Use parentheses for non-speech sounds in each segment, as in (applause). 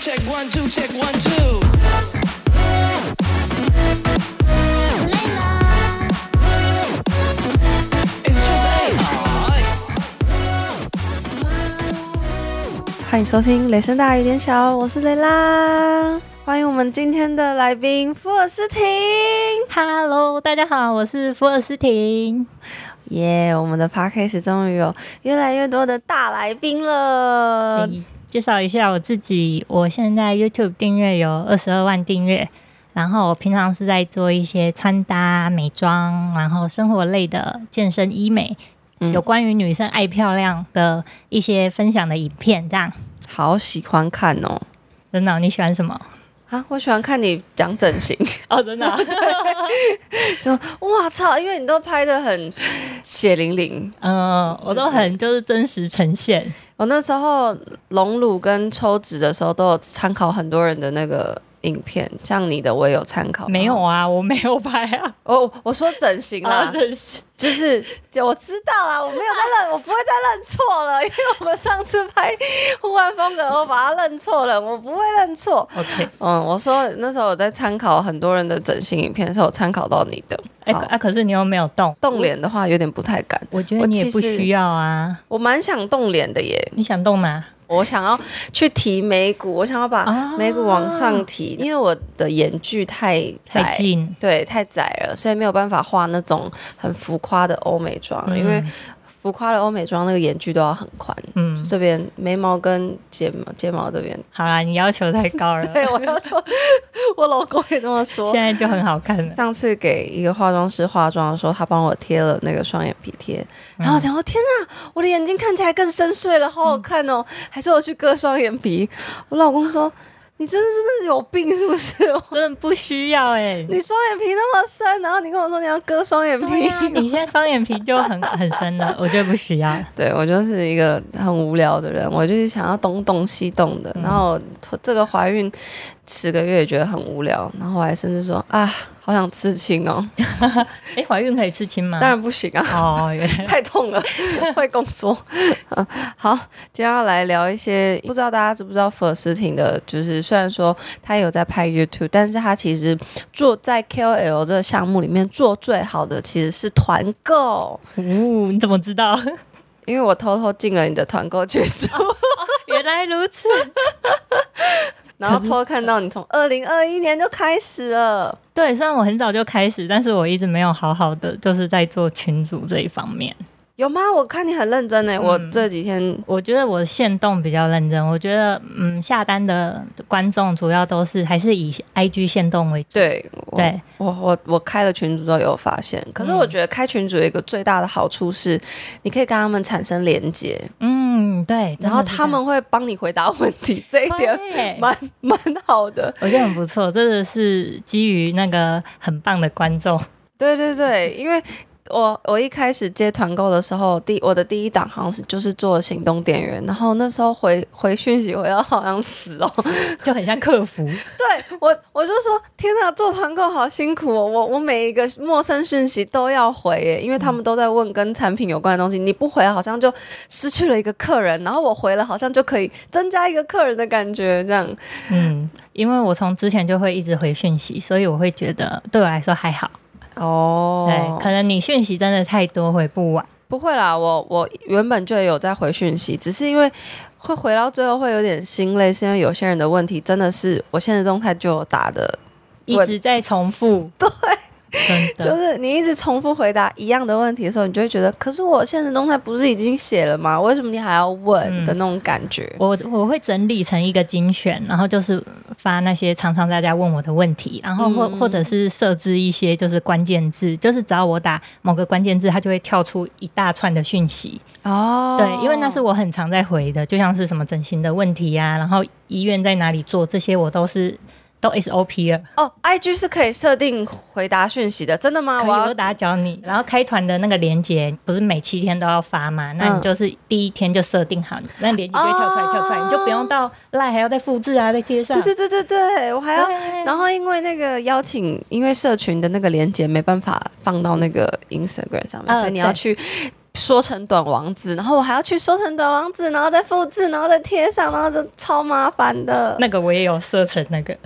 Check one two, check one two. It's just 欢迎收听《雷声大雨点小》，我是雷拉。欢迎我们今天的来宾福尔斯汀。Hello，大家好，我是福尔斯汀。耶我们的 podcast 终于有越来越多的大来宾了。诶介绍一下我自己，我现在 YouTube 订阅有二十二万订阅，然后我平常是在做一些穿搭、美妆，然后生活类的健身医美，嗯有关于女生爱漂亮的一些分享的影片，这样。好喜欢看哦！真的哦、你喜欢什么？啊，我喜欢看你讲整形，哦，真的啊、(laughs) 就哇操，因为你都拍的很血淋淋。嗯，我都很就是真实呈现。我那时候隆乳跟抽脂的时候，都有参考很多人的那个影片，像你的我也有参考。没有啊，我没有拍啊。我我说整形啦，啊，整形。就是就我知道啦，我没有在认，(laughs) 我不会再认错了，因为我们上次拍户外风格，我把它认错了，我不会认错。OK，嗯，我说那时候我在参考很多人的整形影片的时候，我参考到你的。哎、好啊，可是你又没有动动脸的话有点不太敢，我觉得你也不需要啊。我蛮想动脸的耶。你想动哪？我想要去提眉骨，我想要把啊眉骨往上提，因为我的眼距太窄。对，太窄了，所以没有办法画那种很浮夸的欧美妆，因为浮夸的欧美妆那个眼距都要很宽，嗯，这边眉毛跟睫毛睫毛这边，好啦，你要求太高了。(laughs) 对我要求，(laughs) 我老公也这么说现。在就很好看了。上次给一个化妆师化妆的时候，他帮我贴了那个双眼皮贴，然后我想说天哪，我的眼睛看起来更深邃了，好好看哦！还是我去割双眼皮？我老公说你真的真的是有病 (laughs) 是不是？(laughs) 真的不需要哎、你双眼皮那么深，然后你跟我说你要割双眼皮，啊，你现在双眼皮就很很深了，(laughs) 我觉得不需要。对我就是一个很无聊的人，我就是想要东动西动的。然后这个怀孕十个月也觉得很无聊，然后我还甚至说啊，好想刺青哦，(laughs) 哎、怀孕可以刺青吗？当然不行啊。哦，原来 (laughs) 太痛了，(laughs) 会宫缩。嗯好，接下来聊一些，不知道大家知不知道福尔斯汀的，就是虽然说他有在拍 YouTube，但是他其实做在 KOL 这个项目里面做最好的其实是团购，哦，你怎么知道？因为我偷偷进了你的团购群组，原来如此。然后偷偷看到你从二零二一年就开始了。对，虽然我很早就开始，但是我一直没有好好的就是在做群主这一方面。有吗？我看你很认真呢。我这几天我觉得我限动比较认真，我觉得嗯，下单的观众主要都是还是以 IG 限动为主。对我对我我我开了群组之后有发现，可是我觉得开群组有一个最大的好处是，你可以跟他们产生连接，嗯，对，然后他们会帮你回答问题，这一点点 (laughs) 蛮蛮好的。我觉得很不错，真的是基于那个很棒的观众。对对对，因为。我我一开始接团购的时候，第我的第一档好像是就是做行动电源，然后那时候回回讯息我要好像死哦，(laughs) 就很像客服，(laughs) 对我，我就说天哪，做团购好辛苦哦！我我每一个陌生讯息都要回耶，因为他们都在问跟产品有关的东西，你不回好像就失去了一个客人，然后我回了好像就可以增加一个客人的感觉，这样。嗯，因为我从之前就会一直回讯息，所以我会觉得对我来说还好。哦。对，可能你讯息真的太多，回不完。不会啦，我我原本就有在回讯息，只是因为会回到最后会有点心累，是因为有些人的问题真的是我现在动态就有打的，一直在重复，(laughs) 对，就是你一直重复回答一样的问题的时候，你就会觉得，可是我现实动态不是已经写了吗？为什么你还要问嗯的那种感觉？我我会整理成一个精选，然后就是发那些常常大家问我的问题，然后或、嗯或者是设置一些就是关键字，就是只要我打某个关键字，它就会跳出一大串的讯息。哦对，因为那是我很常在回的，就像是什么整形的问题啊，然后医院在哪里做，这些我都是都 SOP 了。哦，IG 是可以设定回答讯息的，真的吗？可以，我要我打教你。然后开团的那个链接不是每七天都要发吗？那你就是第一天就设定好，那链接就会跳出来，哦跳出来，你就不用到赖还要再复制啊，再贴上。对对对对对，我还要。然后因为那个邀请，因为社群的那个链接没办法放到那个 Instagram 上面，呃所以你要去缩成短网址，然后我还要去缩成短网址，然后再复制，然后再贴上，然后就超麻烦的。那个我也有设成那个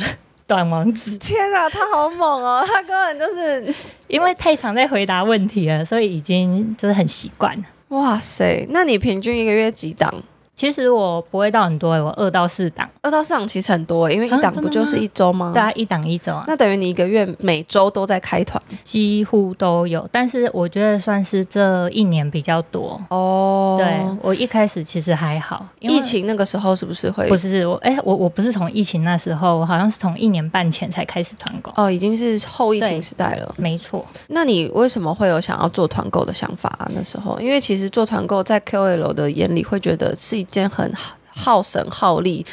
短王子，天啊，他好猛哦！(laughs) 他根本就是，因为太常在回答问题了，所以已经就是很习惯了。哇塞！那你平均一个月几档？其实我不会到很多、欸，我二到四档，二到四档其实很多，因为一档不就是一周吗？大家一档一周啊，那等于你一个月每周都在开团几乎都有。但是我觉得算是这一年比较多。哦对我一开始其实还好，因为疫情那个时候是不是会？不是我哎、我我不是从疫情那时候，我好像是从一年半前才开始团购。哦，已经是后疫情时代了。没错，那你为什么会有想要做团购的想法啊？那时候，因为其实做团购在 KOL 的眼里会觉得是一件很耗神、耗力、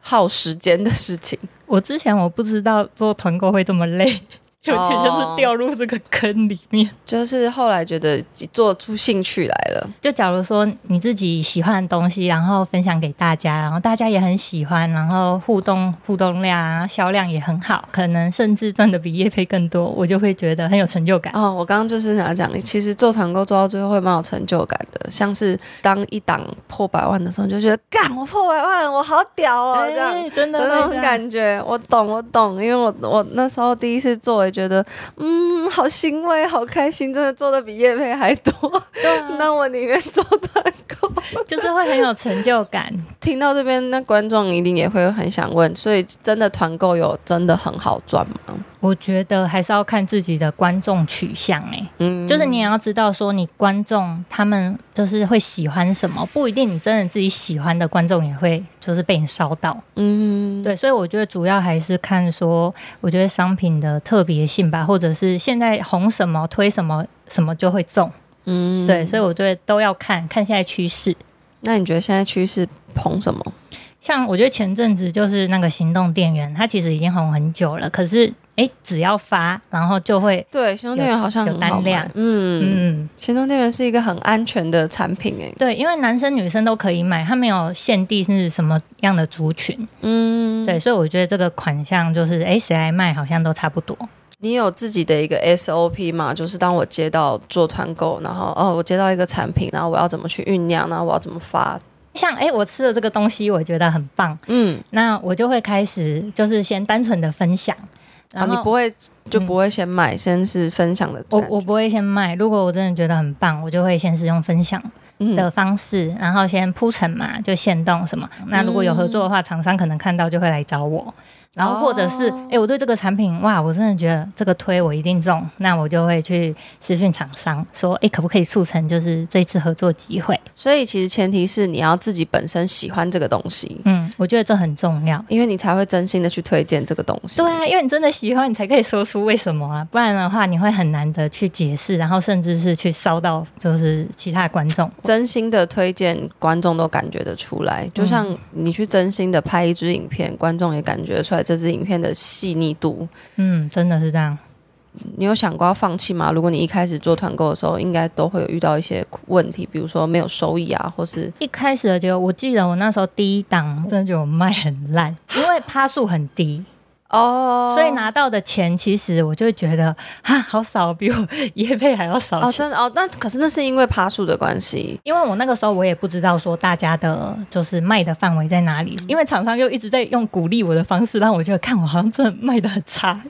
耗时间的事情。(laughs) 我之前我不知道做团购会这么累，有点就是哦掉入这个坑里面。就是后来觉得做出兴趣来了，就假如说你自己喜欢的东西，然后分享给大家，然后大家也很喜欢，然后互动互动量啊、销量也很好，可能甚至赚的比业配更多，我就会觉得很有成就感。哦，我刚刚就是想要讲，其实做团购做到最后会蛮有成就感的，像是当一档破百万的时候，你就觉得干我破百万，我好屌哦，这样。哎真的的那种感觉，我懂，我懂，因为我我那时候第一次做，也觉得嗯，好欣慰，好开心，真的做的比叶配还多。对啊那我宁愿做团购。就是会很有成就感。听到这边，那观众一定也会很想问，所以真的团购有真的很好赚吗？我觉得还是要看自己的观众取向、欸，嗯，就是你也要知道说你观众他们就是会喜欢什么，不一定你真的自己喜欢的观众也会就是被你烧到。嗯，对，所以我觉得主要还是看说，我觉得商品的特别性吧，或者是现在红什么推什么什么就会中。嗯对，所以我觉得都要看看现在趋势。那你觉得现在趋势红什么？像我觉得前阵子就是那个行动电源，它其实已经红很久了，可是诶，只要发，然后就会对，行动电源好像有单量嗯，嗯。行动电源是一个很安全的产品，哎，对，因为男生女生都可以买，它没有限定是什么样的族群。嗯，对，所以我觉得这个款项就是，诶，谁来卖好像都差不多。你有自己的一个 SOP 吗？就是当我接到做团购，然后哦，我接到一个产品，然后我要怎么去酝酿，然后我要怎么发？像诶，我吃了这个东西，我觉得很棒，嗯，那我就会开始就是先单纯的分享，啊，然后、你不会就不会先买，先是分享的。我我不会先卖，如果我真的觉得很棒，我就会先是用分享嗯的方式，然后先铺陈嘛，就限动什么。那如果有合作的话，厂商可能看到就会来找我。然后或者是，哎、哦我对这个产品，哇，我真的觉得这个推我一定中，那我就会去私讯厂商说，哎，可不可以促成就是这次合作机会？所以其实前提是你要自己本身喜欢这个东西，嗯，我觉得这很重要。因为你才会真心的去推荐这个东西。对啊，因为你真的喜欢，你才可以说出为什么啊，不然的话你会很难的去解释，然后甚至是去烧到就是其他观众。真心的推荐，观众都感觉得出来。就像你去真心的拍一支影片，观众也感觉得出来这支影片的细腻度。嗯，真的是这样。你有想过要放弃吗？如果你一开始做团购的时候，应该都会有遇到一些问题，比如说没有收益啊，或是一开始的结果，我记得我那时候第一档真的觉得我卖很烂，因为趴数很低，哦所以拿到的钱其实我就会觉得哈好少，比我业配还要少哦，钱。真的哦，那可是那是因为爬树的关系。因为我那个时候我也不知道说大家的就是卖的范围在哪里，因为厂商又一直在用鼓励我的方式，让我觉得看我好像真的卖的很差。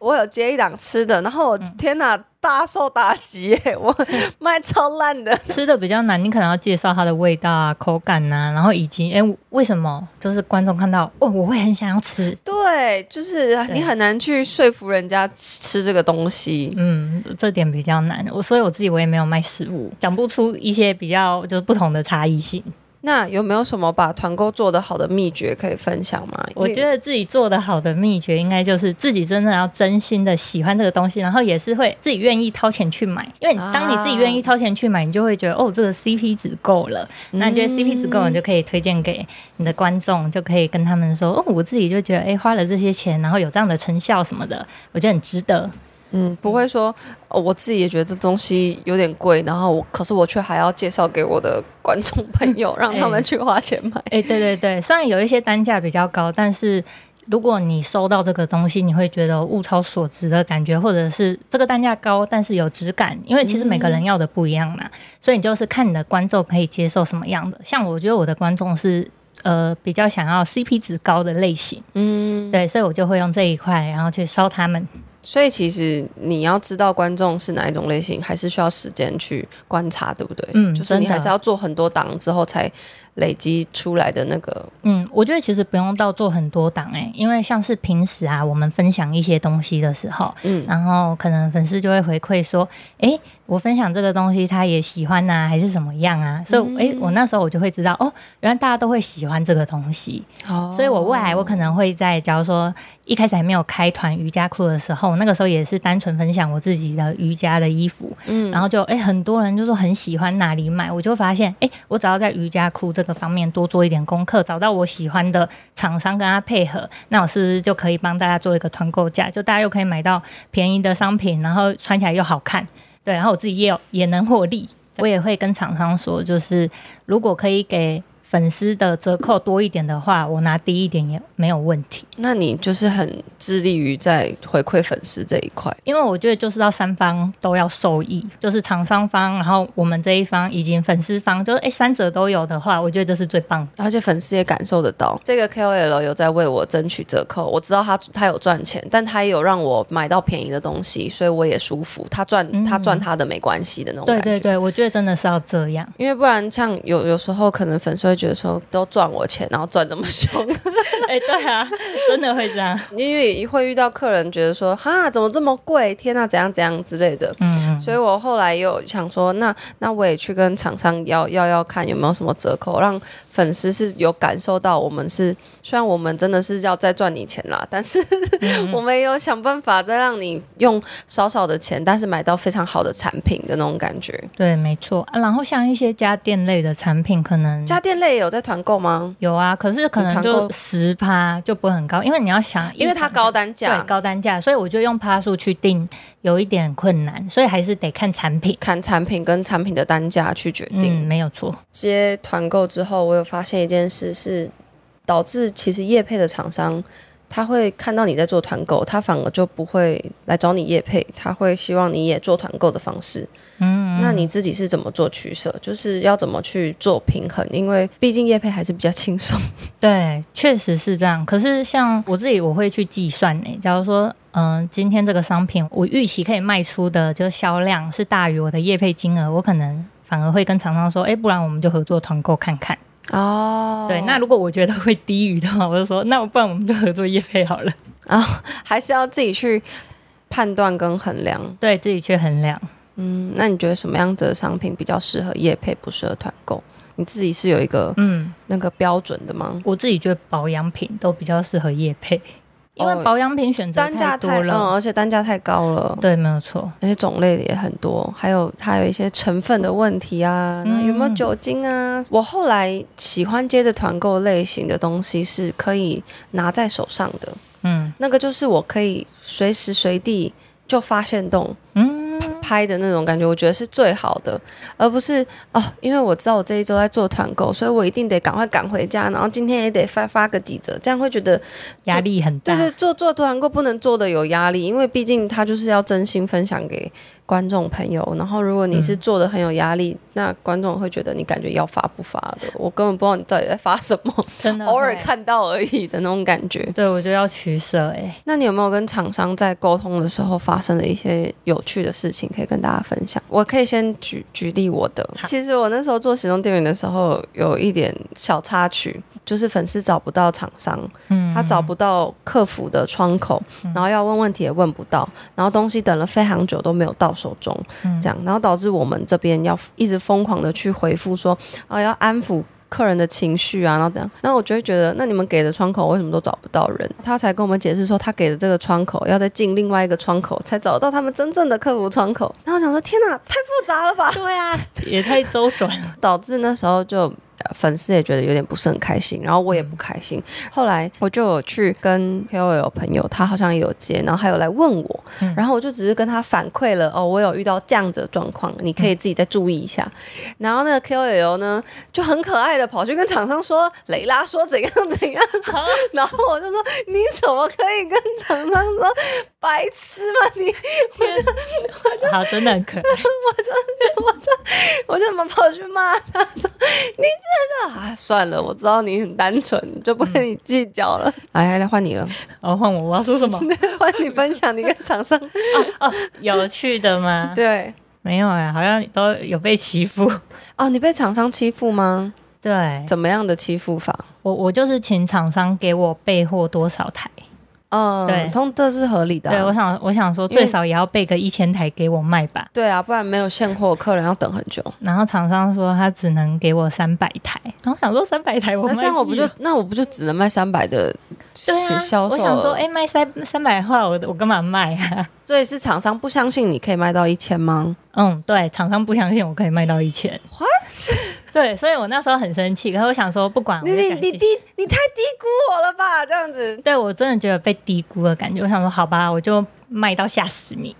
我有接一档吃的，然后我、天哪，大受打击耶！(laughs) 我卖超烂的。(laughs) 吃的比较难，你可能要介绍它的味道啊、口感呐、然后以及哎、为什么就是观众看到哦，我会很想要吃。对，就是你很难去说服人家吃这个东西。嗯，这点比较难。我所以我自己我也没有卖食物，讲不出一些比较就是不同的差异性。那有没有什么把团购做得好的秘诀可以分享吗？我觉得自己做得好的秘诀，应该就是自己真的要真心的喜欢这个东西，然后也是会自己愿意掏钱去买。因为啊当你自己愿意掏钱去买，你就会觉得哦，这个 CP 值够了。那你觉得 CP 值够了，你就可以推荐给你的观众，就可以跟他们说哦，我自己就觉得哎，花了这些钱，然后有这样的成效什么的，我觉得很值得。嗯，不会说、哦、我自己也觉得这东西有点贵，然后我可是我却还要介绍给我的观众朋友，让他们去花钱买。哎，对对对，虽然有一些单价比较高，但是如果你收到这个东西，你会觉得物超所值的感觉，或者是这个单价高，但是有质感，因为其实每个人要的不一样嘛，所以你就是看你的观众可以接受什么样的。像我觉得我的观众是呃比较想要 CP 值高的类型，嗯，对，所以我就会用这一块，然后去烧他们。所以其实你要知道观众是哪一种类型，还是需要时间去观察，对不对？嗯就是你还是要做很多档之后才累积出来的那个。嗯，我觉得其实不用到做很多档诶、因为像是平时啊，我们分享一些东西的时候，嗯然后可能粉丝就会回馈说，诶，我分享这个东西他也喜欢呐、还是怎么样啊？所以，诶，我那时候我就会知道，哦，原来大家都会喜欢这个东西，哦。所以我未来我可能会在，假如说一开始还没有开团瑜伽裤的时候，那个时候也是单纯分享我自己的瑜伽的衣服，嗯。然后就诶很多人就说很喜欢哪里买，我就发现诶我只要在瑜伽裤这个方面多做一点功课，找到我喜欢的厂商跟他配合，那我是不是就可以帮大家做一个团购价？就大家又可以买到便宜的商品，然后穿起来又好看，对，然后我自己也有也能获利。我也会跟厂商说，就是如果可以给粉丝的折扣多一点的话，我拿低一点也没有问题。那你就是很致力于在回馈粉丝这一块。因为我觉得就是要三方都要受益，就是厂商方，然后我们这一方以及粉丝方，就是哎三者都有的话，我觉得这是最棒的。而且粉丝也感受得到，这个 KOL 有在为我争取折扣。我知道他他有赚钱，但他也有让我买到便宜的东西，所以我也舒服。他赚、他赚他的没关系的那种感觉。对对对，我觉得真的是要这样。因为不然，像有有时候可能粉丝会觉得说，都赚我钱，然后赚这么凶，(laughs) 哎、对啊，真的会这样。(laughs) 因为会遇到客人觉得说，哈，怎么这么贵？天啊，怎样怎样之类的。嗯，所以我后来又想说，那那我也去跟厂商要要要看有没有什么折扣，让粉丝是有感受到我们是，虽然我们真的是要再赚你钱啦，(laughs) 但是、我们也有想办法再让你用少少的钱，但是买到非常好的产品的那种感觉。对，没错、啊。然后像一些家电类的产品，可能家电类有在团购吗？有啊，可是可能就十趴就不会很高，因为你要想，因为它高单价对，高单价，所以我就用趴数去定，有一点困难，所以还是得看产品。看产品跟产品的单价去决定。嗯，没有错。接团购之后，我有发现一件事是导致其实业配的厂商。他会看到你在做团购，他反而就不会来找你业配，他会希望你也做团购的方式。嗯，那你自己是怎么做取舍？就是要怎么去做平衡？因为毕竟业配还是比较轻松。(laughs) 对，确实是这样。可是像我自己，我会去计算诶。假如说，嗯、今天这个商品我预期可以卖出的就销量是大于我的业配金额，我可能反而会跟厂商说，哎，不然我们就合作团购看看。哦对，那如果我觉得会低于的话，我就说，那不然我们就合作业配好了啊。(laughs) 还是要自己去判断跟衡量。对自己去衡量。嗯，那你觉得什么样子的商品比较适合业配，不适合团购？你自己是有一个嗯，那个标准的吗？我自己觉得保养品都比较适合业配，因为哦保养品选择单价太嗯，多了。而且单价太高了。对，没有错。而且种类也很多，还有它有一些成分的问题啊，有没有酒精啊？我后来喜欢接的团购类型的东西是可以拿在手上的，嗯那个就是我可以随时随地就发现动嗯，拍的那种感觉，我觉得是最好的，而不是哦，因为我知道我这一周在做团购，所以我一定得赶快赶回家，然后今天也得发发个几折，这样会觉得压力很大。对对，做做团购不能做的有压力，因为毕竟他就是要真心分享给观众朋友。然后如果你是做的很有压力，那观众会觉得你感觉要发不发的，我根本不知道你到底在发什么，真的偶尔。看到而已的那种感觉。对，我觉得要取舍哎、那你有没有跟厂商在沟通的时候发生的一些有趣的事情可以跟大家分享？我可以先举举例我的。其实我那时候做行动电源的时候，有一点小插曲，就是粉丝找不到厂商，嗯，他找不到客服的窗口，然后要问问题也问不到，然后东西等了非常久都没有到手中，嗯这样，然后导致我们这边要一直疯狂的去回复说，啊，要安抚。客人的情绪啊，然后等样，然后我就会觉得，那你们给的窗口为什么都找不到人？他才跟我们解释说，他给的这个窗口要再进另外一个窗口，才找到他们真正的客服窗口。然后我想说，天哪，太复杂了吧！对啊，也太周转了。(laughs) 导致那时候就呃粉丝也觉得有点不是很开心，然后我也不开心。后来我就有去跟 KOL 朋友，他好像也有接，然后还有来问我，嗯然后我就只是跟他反馈了哦，我有遇到这样子的状况，你可以自己再注意一下。然后那个 KOL 呢就很可爱的跑去跟厂商说，雷拉说怎样怎样，(laughs) 然后我就说你怎么可以跟厂商说白痴吗你？我就我就好，真的很可爱。(laughs) 我就跑去骂他说：“你真的啊，算了，我知道你很单纯，就不跟你计较了。哎，来换你了，(laughs) 哦，换我，我要说什么？(laughs) 换你分享你跟厂商 (laughs) 哦哦。有趣的吗？对，没有哎、好像都有被欺负。哦，你被厂商欺负吗？对，怎么样的欺负法？我我就是请厂商给我备货多少台。嗯，对通这是合理的啊、对，我想我想说最少也要备个一千台给我卖吧。对啊，不然没有现货，客人要等很久。然后厂商说他只能给我三百台，然后我想说三百台我卖那这样我不就那我不就只能卖三百的？销售？我想说，哎、，卖三三百的话，我我干嘛卖啊？(laughs) 所以是厂商不相信你可以卖到一千吗？嗯，对，厂商不相信我可以卖到一千。What？(laughs) 对，所以我那时候很生气，可是我想说，不管，你你你低你太低估我了吧？这样子对我真的觉得被低估的感觉。我想说，好吧，我就卖到吓死你。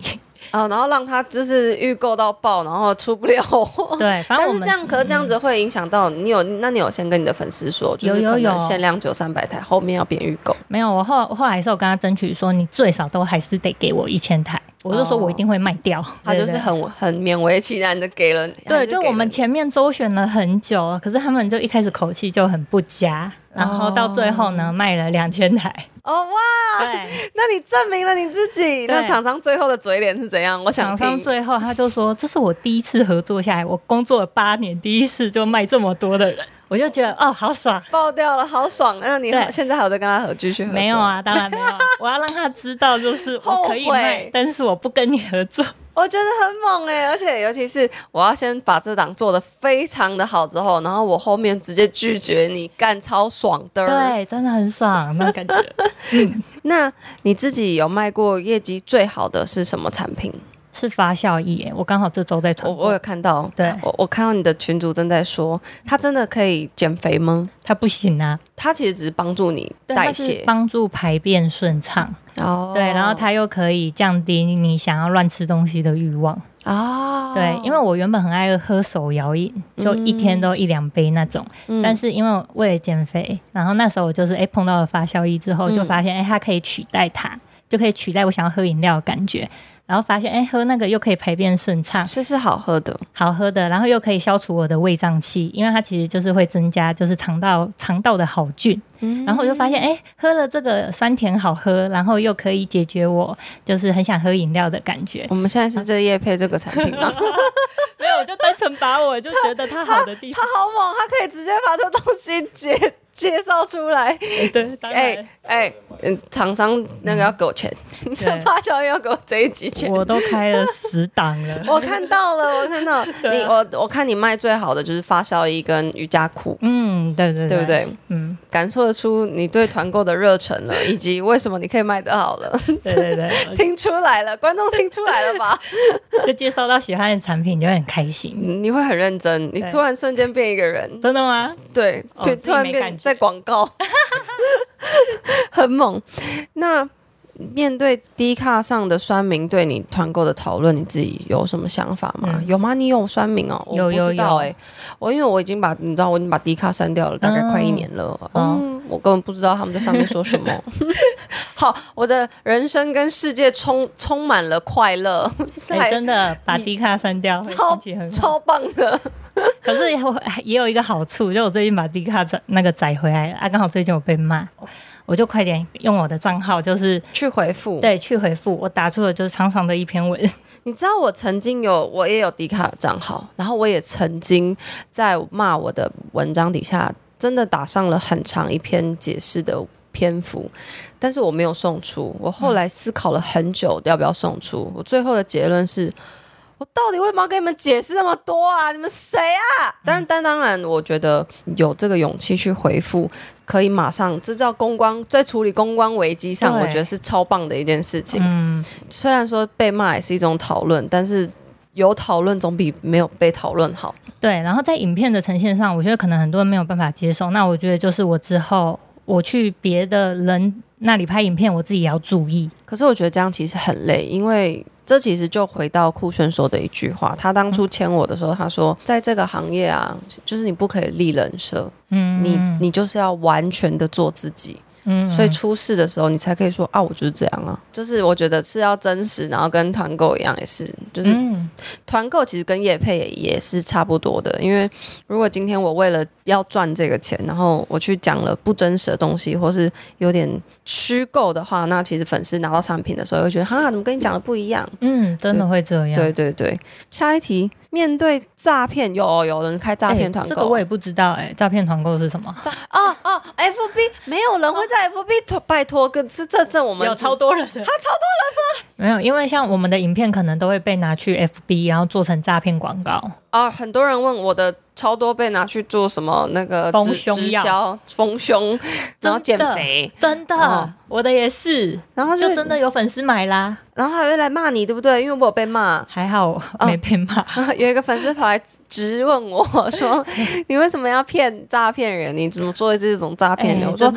哦，然后让他就是预购到爆，然后出不了货。对，反正但是这样，可是这样子会影响到你有，那你有先跟你的粉丝说，就是可能限量只有三百台，后面要变预购。没有，我后后来是有跟他争取说，你最少都还是得给我一千台。我就说我一定会卖掉，他就是很 (laughs) 很勉为其难的给了，还对，就我们前面周旋了很久，可是他们就一开始口气就很不佳，然后到最后呢卖了两千台。哦哇，对，那你证明了你自己。那厂商最后的嘴脸是怎样？我想厂商。最后他就说：“这是我第一次合作下来，我工作了八年，第一次就卖这么多的人。”我就觉得哦，好爽。爆掉了，好爽！那你对现在还有在跟他合继续合作？没有，啊，当然没有啊，我要让他知道，就是我可以卖，(laughs) 但是我不跟你合作。我觉得很猛哎、而且尤其是我要先把这档做的非常的好之后，然后我后面直接拒绝你，干超爽的。，对，真的很爽，那感觉。(laughs) 那你自己有卖过业绩最好的是什么产品？是发酵液耶，我刚好这周在我团我有看到，对。我我看到你的群主正在说，它真的可以减肥吗？它不行啊，它其实只是帮助你代谢，帮助排便顺畅，哦。对，然后它又可以降低你想要乱吃东西的欲望。啊，对，因为我原本很爱喝手摇饮，就一天都一两杯那种。嗯。但是因为为了减肥，然后那时候我就是哎、碰到了发酵液之后，嗯。就发现哎、它可以取代它，就可以取代我想要喝饮料的感觉。然后发现哎、喝那个又可以排便顺畅，是是好喝的，好喝的，然后又可以消除我的胃胀气，因为它其实就是会增加就是肠道肠道的好菌。嗯然后我就发现，哎、喝了这个酸甜好喝，然后又可以解决我就是很想喝饮料的感觉。我们现在是在夜配这个产品吗？(laughs) 没有，我就单纯把我就觉得它好的地方，它，好猛，它可以直接把这东西介介绍出来。哎对，哎。哎，嗯，厂商那个要给我钱，这对发酵要给我这一集钱。我都开了十档了。(laughs) 我看到了，我看到 (laughs) 你，我我看你卖最好的就是发烧衣跟瑜伽裤，嗯，对对对对不对？嗯，感受得出你对团购的热忱了，以及为什么你可以卖得好了，对对对，(laughs) 听出来了，观众听出来了吧？就介绍到喜欢的产品，就会很开心。你会很认真，你突然瞬间变一个人，真的吗？对，对突突然变在广告，(laughs) 很猛。那面对 D 卡上的酸民对你团购的讨论，你自己有什么想法吗？嗯有吗？你有酸民哦？有有有哎、我因为我已经把你知道，我已经把 D 卡删掉了，大概快一年了。嗯嗯，我根本不知道他们在上面说什么。(laughs) 好，我的人生跟世界充充满了快乐，(laughs) 真的把迪卡删掉，超。超棒的。(laughs) 可是也有一个好处，就我最近把迪卡载那个载回来了，啊，刚好最近我被骂，我就快点用我的账号，就是去回复，对去回复，我打出的就是长长的一篇文，(laughs) 你知道我曾经有，我也有迪卡的账号，然后我也曾经在骂我的文章底下，真的打上了很长一篇解释的篇幅，但是我没有送出。我后来思考了很久，要不要送出。我最后的结论是。我到底为什么要跟你们解释那么多啊？你们谁啊？当然，但当然，我觉得有这个勇气去回复，可以马上这叫公关，在处理公关危机上，我觉得是超棒的一件事情。嗯，虽然说被骂也是一种讨论，但是有讨论总比没有被讨论好。对，然后在影片的呈现上，我觉得可能很多人没有办法接受。那我觉得就是我之后我去别的人那里拍影片，我自己也要注意。可是我觉得这样其实很累，因为这其实就回到酷炫说的一句话，他当初签我的时候，他说在这个行业啊，就是你不可以立人设，嗯，你你就是要完全的做自己。嗯所以出事的时候，你才可以说啊，我就是这样啊。就是我觉得是要真实，然后跟团购一样，也是，就是嗯团购其实跟业配也也是差不多的。因为如果今天我为了要赚这个钱，然后我去讲了不真实的东西，或是有点虚构的话，那其实粉丝拿到产品的时候，会觉得哈，怎么跟你讲的不一样？嗯，真的会这样。对对对。下一题，面对诈骗，有有人开诈哎，骗团购，这个我也不知道哎、诈骗团购是什么？哦哦，FB 没有人会在 (laughs) FB 托拜托，跟是这这我们有超多人的，他超多人吗？没有，因为像我们的影片可能都会被拿去 FB，然后做成诈骗广告。啊，很多人问我的超多被拿去做什么那个丰直胸药丰胸，然后减肥，真的，哦我的也是，然后就就真的有粉丝买啦。然后还会来骂你，对不对？因为我有被骂，还好没被骂。(laughs) 有一个粉丝跑来质问我说：“ (laughs) 你为什么要骗诈骗人？你怎么做这种诈骗人？”哎我说。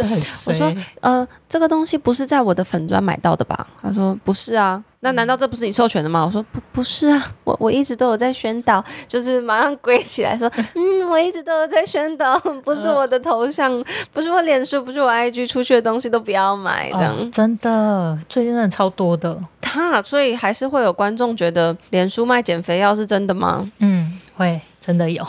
我说呃，这个东西不是在我的粉砖买到的吧？他说不是啊，那难道这不是你授权的吗？我说不不是啊，我我一直都有在宣导，就是马上跪起来说，(laughs) 嗯，我一直都有在宣导，(laughs) 不是我的头像，不是我脸书，不是我 IG 出去的东西都不要买这样。哦真的，最近真的超多的。他所以还是会有观众觉得脸书卖减肥药是真的吗？嗯，会真的有。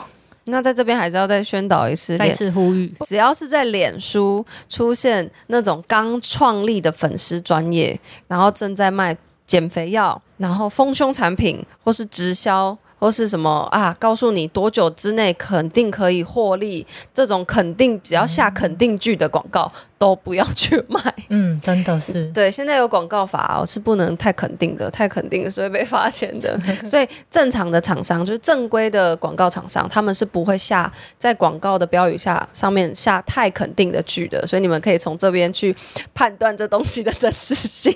那在这边还是要再宣导一次，再脸次呼吁，只要是在脸书出现那种刚创立的粉丝专业，然后正在卖减肥药，然后丰胸产品，或是直销，或是什么啊，告诉你多久之内肯定可以获利，这种肯定只要下肯定句的广告，都不要去买。(laughs) 嗯，真的是。对，现在有广告法哦，是不能太肯定的，太肯定是会被罚钱的。(laughs) 所以正常的厂商，就是正规的广告厂商，他们是不会下在广告的标语下上面下太肯定的句的。所以你们可以从这边去判断这东西的真实性。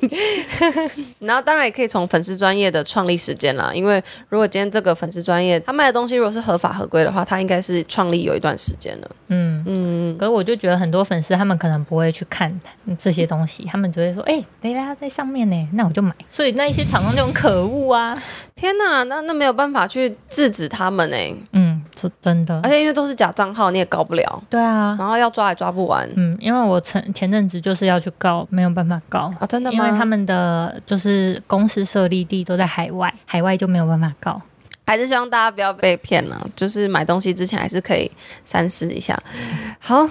(laughs) 然后当然也可以从粉丝专业的创立时间啦，因为如果今天这个粉丝专业他卖的东西如果是合法合规的话，他应该是创立有一段时间了。嗯嗯。可是我就觉得很多粉丝他们可能不会去看这些东西，他们只会说：“哎、雷拉在上面呢，那我就买。”所以那一些厂商就很可恶啊。天哪，那那没有办法去制止他们呢、嗯，是真的而。且因为都是假账号，你也搞不了。对啊。然后要抓也抓不完嗯，因为我前前阵子就是要去告，没有办法告，啊！真的吗？因为他们的就是公司设立地都在海外，海外就没有办法告。还是希望大家不要被骗了，就是买东西之前还是可以三思一下。好，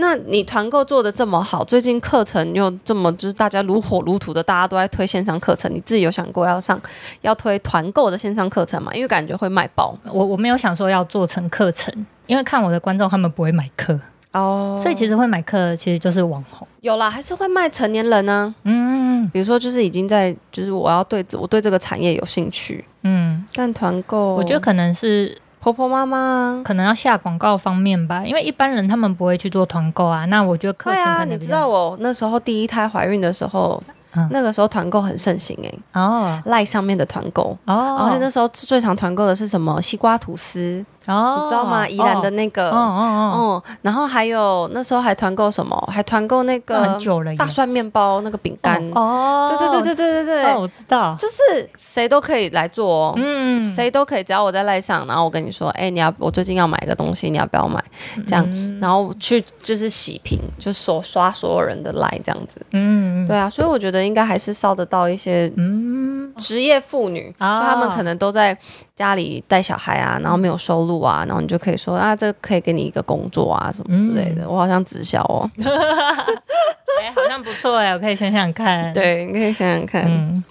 那你团购做的这么好，最近课程又这么就是大家如火如荼的，大家都在推线上课程，你自己有想过要上要推团购的线上课程吗？因为感觉会卖爆。我我没有想说要做成课程，因为看我的观众他们不会买课，哦。所以其实会买课其实就是网红。有啦，还是会卖成年人呢、嗯。比如说，就是已经在，就是我要对我对这个产业有兴趣，嗯，但团购，我觉得可能是婆婆妈妈可能要下广告方面吧，因为一般人他们不会去做团购啊。那我觉得课对啊，程可能比较你知道我那时候第一胎怀孕的时候，嗯。那个时候团购很盛行哎、哦。赖上面的团购。哦。而哦且那时候最常团购的是什么？西瓜吐司，哦，你知道吗？宜兰的那个，哦哦哦，嗯，然后还有那时候还团购什么？还团购那那个很久了大蒜面包那个饼干。哦，对对对对对对对，哦，我知道，就是谁都可以来做哦。嗯，谁都可以，只要我在赖上，然后我跟你说，哎、你要我最近要买一个东西，你要不要买？这样，嗯。然后去就是洗屏，就所刷所有人的赖这样子。嗯，对啊，所以我觉得应该还是烧得到一些嗯，职业妇女，哦就他们可能都在家里带小孩啊，然后没有收入啊，然后你就可以说啊，这可以给你一个工作啊什么之类的。我好像直销哦，(laughs) 哎，好像不错哎，我可以想想看。(laughs) 对，你可以想想看，嗯，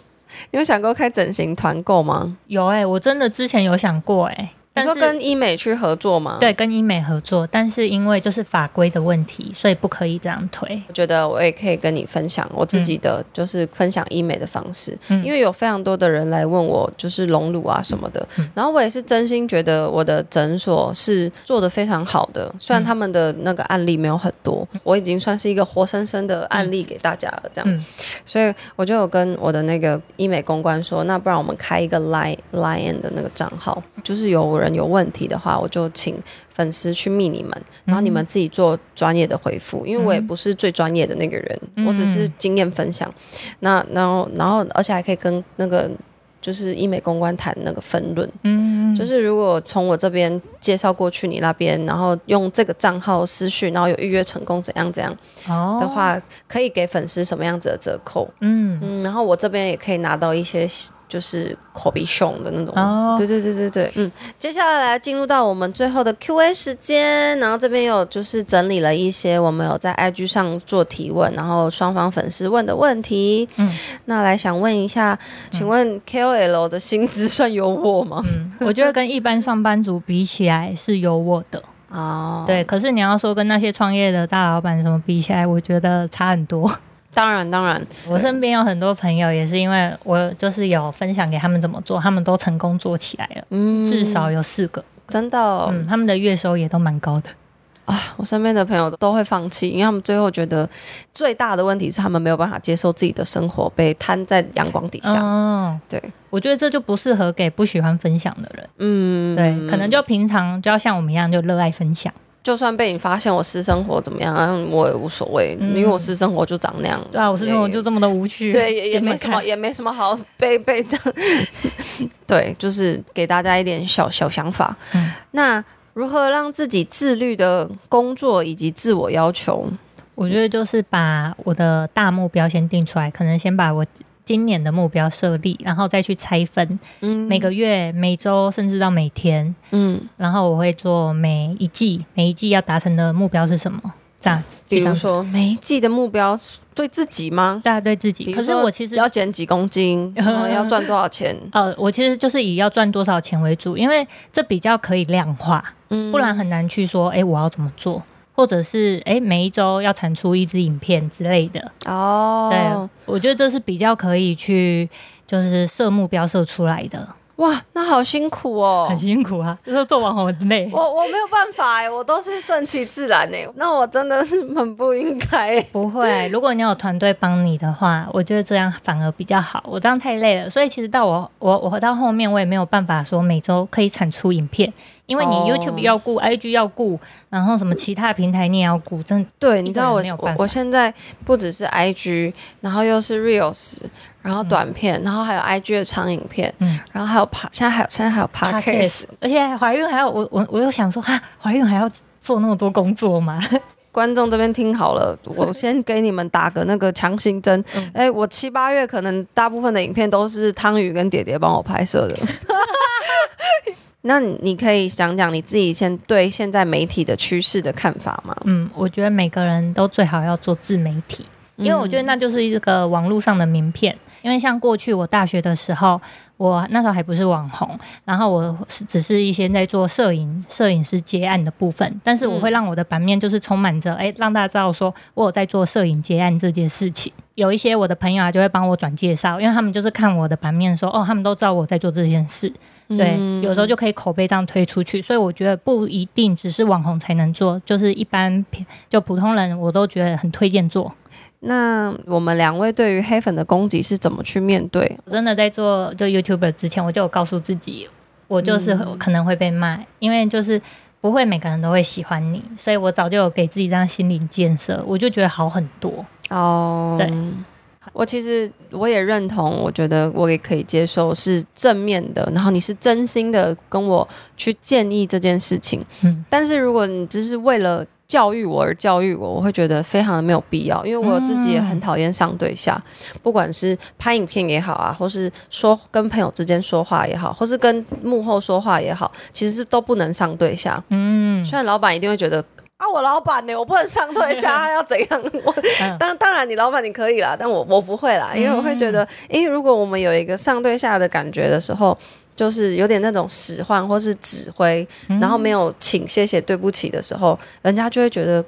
你有想过开整形团购吗？有哎，我真的之前有想过哎，但是说跟医美去合作吗？对，跟医美合作，但是因为就是法规的问题，所以不可以这样推。我觉得我也可以跟你分享我自己的，就是分享医美的方式，嗯。因为有非常多的人来问我，就是隆乳啊什么的，然后我也是真心觉得我的诊所是做的非常好的，虽然他们的那个案例没有很多，我已经算是一个活生生的案例给大家了，这样，嗯。所以我就有跟我的那个医美公关说，那不然我们开一个 Line Line 的那个账号，就是有人有问题的话，我就请粉丝去密你们，然后你们自己做专业的回复，因为我也不是最专业的那个人，嗯我只是经验分享。那然后然后而且还可以跟那个就是医美公关谈那个分论，嗯，就是如果从我这边介绍过去你那边，然后用这个账号私讯，然后有预约成功怎样怎样哦的，话，可以给粉丝什么样子的折扣？嗯，嗯，然后我这边也可以拿到一些就是口鼻熊的那种。哦对对对对对，嗯，接下来进入到我们最后的 Q&A 时间，然后这边有就是整理了一些我们有在 IG 上做提问，然后双方粉丝问的问题。嗯，那来想问一下，请问 KOL 的薪资算优渥吗？嗯，我觉得跟一般上班族比起来是有我的，(laughs) 哦，对。可是你要说跟那些创业的大老板什么比起来，我觉得差很多。当然当然，我身边有很多朋友，也是因为我就是有分享给他们怎么做，他们都成功做起来了，嗯，至少有四个，真的哦、嗯，他们的月收也都蛮高的。啊，我身边的朋友都会放弃，因为他们最后觉得最大的问题是他们没有办法接受自己的生活被摊在阳光底下。哦，对，我觉得这就不适合给不喜欢分享的人。嗯，对，可能就平常就要像我们一样，就热爱分享。就算被你发现我私生活怎么样，嗯我也无所谓，嗯因为我私生活就长那样。对啊，我私生活就这么的无趣，对，也没什么，也没什么好被被这样。(laughs) 对，就是给大家一点小小想法。嗯那如何让自己自律的工作以及自我要求？我觉得就是把我的大目标先定出来，可能先把我今年的目标设立，然后再去拆分，嗯每个月、每周，甚至到每天，嗯，然后我会做每一季，每一季要达成的目标是什么？这样，比如说每一季的目标对自己吗？大家对自己。可是我其实要减几公斤，(laughs) 然后要赚多少钱？呃，我其实就是以要赚多少钱为主，因为这比较可以量化，嗯不然很难去说，哎、我要怎么做，或者是哎、诶每一周要产出一支影片之类的。哦，对，我觉得这是比较可以去就是设目标设出来的，哇，那好辛苦哦很。辛苦啊，就是做网红很累。我我没有办法哎，我都是顺其自然哎，那我真的是很不应该。不会，如果你有团队帮你的话，我觉得这样反而比较好。我这样太累了，所以其实到我我我到后面我也没有办法说每周可以产出影片，因为你哦 YouTube 要顾、IG 要顾，然后什么其他平台你也要顾，真的对，你知道我我我现在不只是 IG，然后又是 Reels，然后短片，然后还有 IG 的长影片，嗯然后还有 p 现在还有现在还有 Podcast，而且怀孕还要我我我又想说哈，怀孕还要做那么多工作吗？(laughs) 观众这边听好了，我先给你们打个那个强心针。哎、我七八月可能大部分的影片都是汤宇跟爹爹帮我拍摄的。那你可以讲讲你自己现对现在媒体的趋势的看法吗？嗯，我觉得每个人都最好要做自媒体，因为我觉得那就是一个网络上的名片。因为像过去我大学的时候，我那时候还不是网红，然后我是只是一些在做摄影、摄影师接案的部分，但是我会让我的版面就是充满着，哎、让大家知道说我有在做摄影接案这件事情。有一些我的朋友啊，就会帮我转介绍，因为他们就是看我的版面说，哦，他们都知道我在做这件事，对，有时候就可以口碑这样推出去，所以我觉得不一定只是网红才能做，就是一般就普通人我都觉得很推荐做。那我们两位对于黑粉的攻击是怎么去面对？我真的在做就 YouTuber 之前，我就有告诉自己，我就是可能会被骂，因为就是不会每个人都会喜欢你，所以我早就有给自己这样心理建设，我就觉得好很多。哦，对。我其实我也认同，我觉得我也可以接受是正面的，然后你是真心的跟我去建议这件事情。嗯但是如果你只是为了教育我而教育我，我会觉得非常的没有必要，因为我自己也很讨厌上对下，不管是拍影片也好啊，或是说跟朋友之间说话也好，或是跟幕后说话也好，其实是都不能上对下。嗯，虽然老板一定会觉得。啊，我老板呢？我不能上对下，他 (laughs) 要怎样？我 (laughs) 嗯当当然，你老板你可以啦，但我我不会啦，因为我会觉得，诶，如果我们有一个上对下的感觉的时候，就是有点那种使唤或是指挥，嗯然后没有请、谢谢、对不起的时候，人家就会觉得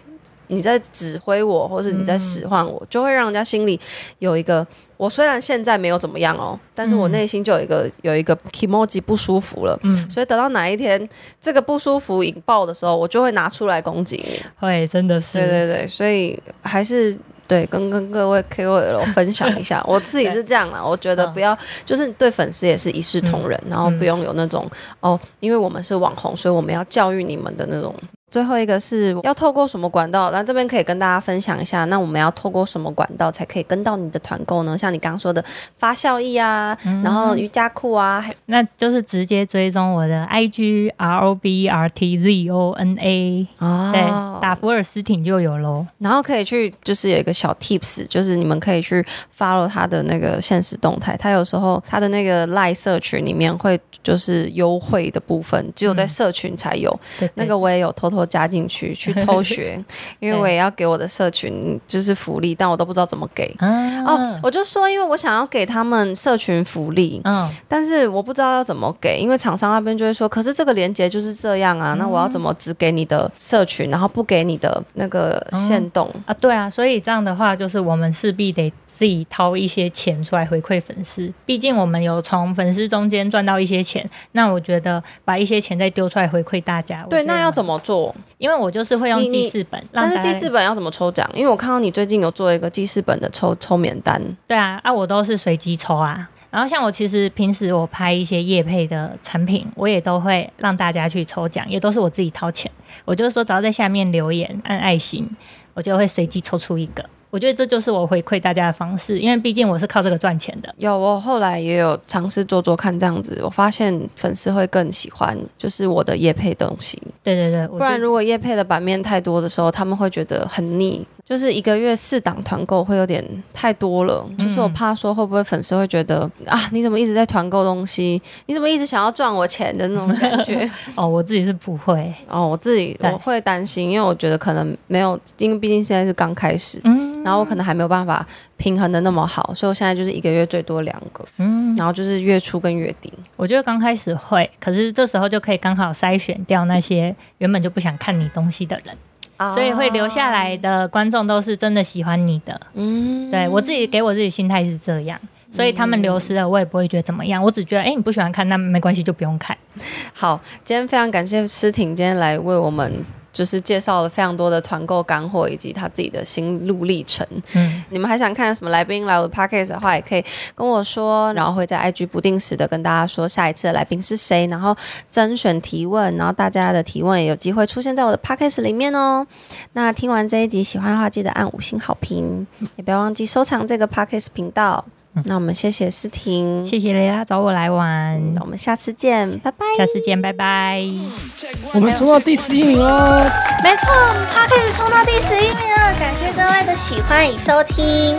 你在指挥我，或是你在使唤我，就会让人家心里有一个。我虽然现在没有怎么样哦，但是我内心就有一个有一个 emoji 不舒服了。嗯，所以等到哪一天这个不舒服引爆的时候，我就会拿出来攻击你。会真的是，对对对，所以还是对跟跟各位 KOL 分享一下，(laughs) 我自己是这样啦，我觉得嗯不要就是对粉丝也是一视同仁，然后不用有那种哦，因为我们是网红，所以我们要教育你们的那种。最后一个是要透过什么管道？那这边可以跟大家分享一下，那我们要透过什么管道才可以跟到你的团购呢？像你刚刚说的发酵液啊，然后瑜伽裤啊，那就是直接追踪我的 IG R O B R T Z O N A，哦对，打福尔斯汀就有喽。然后可以去，就是有一个小 tips，就是你们可以去 follow 他的那个现实动态。他有时候他的那个赖社群里面会就是优惠的部分，只有在社群才有。对，对那个我也有偷偷加进去去偷学，(laughs) 因为我也要给我的社群就是福利，但我都不知道怎么给。啊哦，我就说，因为我想要给他们社群福利，嗯，但是我不知道要怎么给，因为厂商那边就会说，可是这个链接就是这样啊，那我要怎么只给你的社群，然后不给你的那个限动？啊，对啊，所以这样的话，就是我们势必得自己掏一些钱出来回馈粉丝，毕竟我们有从粉丝中间赚到一些钱，那我觉得把一些钱再丢出来回馈大家。对，那要怎么？么做？因为我就是会用记事本，但是记事本要怎么抽奖？因为我看到你最近有做一个记事本的抽抽免单，对啊，啊，我都是随机抽啊。然后像我其实平时我拍一些业配的产品，我也都会让大家去抽奖，也都是我自己掏钱。我就是说，只要在下面留言按爱心，我就会随机抽出一个。我觉得这就是我回馈大家的方式，因为毕竟我是靠这个赚钱的。有我后来也有尝试做做看这样子，我发现粉丝会更喜欢就是我的叶配东西，对对对，我不然如果叶配的版面太多的时候，他们会觉得很腻。就是一个月四档团购会有点太多了，就是我怕说会不会粉丝会觉得啊，你怎么一直在团购东西？你怎么一直想要赚我钱的那种感觉？(laughs) 哦，我自己是不会，哦，我自己我会担心，因为我觉得可能没有，因为毕竟现在是刚开始，嗯然后我可能还没有办法平衡的那么好，所以我现在就是一个月最多两个，嗯，然后就是月初跟月底。我觉得刚开始会，可是这时候就可以刚好筛选掉那些原本就不想看你东西的人，所以会留下来的观众都是真的喜欢你的。嗯，对我自己给我自己心态是这样，所以他们流失了，我也不会觉得怎么样，我只觉得，哎、你不喜欢看，那没关系，就不用看。好，今天非常感谢诗婷今天来为我们就是介绍了非常多的团购干货以及他自己的心路历程。嗯，你们还想看什么来宾来我的 podcast 的话，也可以跟我说，然后会在 IG 不定时的跟大家说下一次的来宾是谁，然后甄选提问，然后大家的提问也有机会出现在我的 podcast 里面哦。那听完这一集，喜欢的话记得按五星好评，也不要忘记收藏这个 podcast 频道。那我们谢谢思婷，谢谢雷拉找我来玩，那我们下次见，拜拜。下次见，拜拜。我们冲到第十一名喽！没错，他开始冲到第十一名了，感谢各位的喜欢与收听。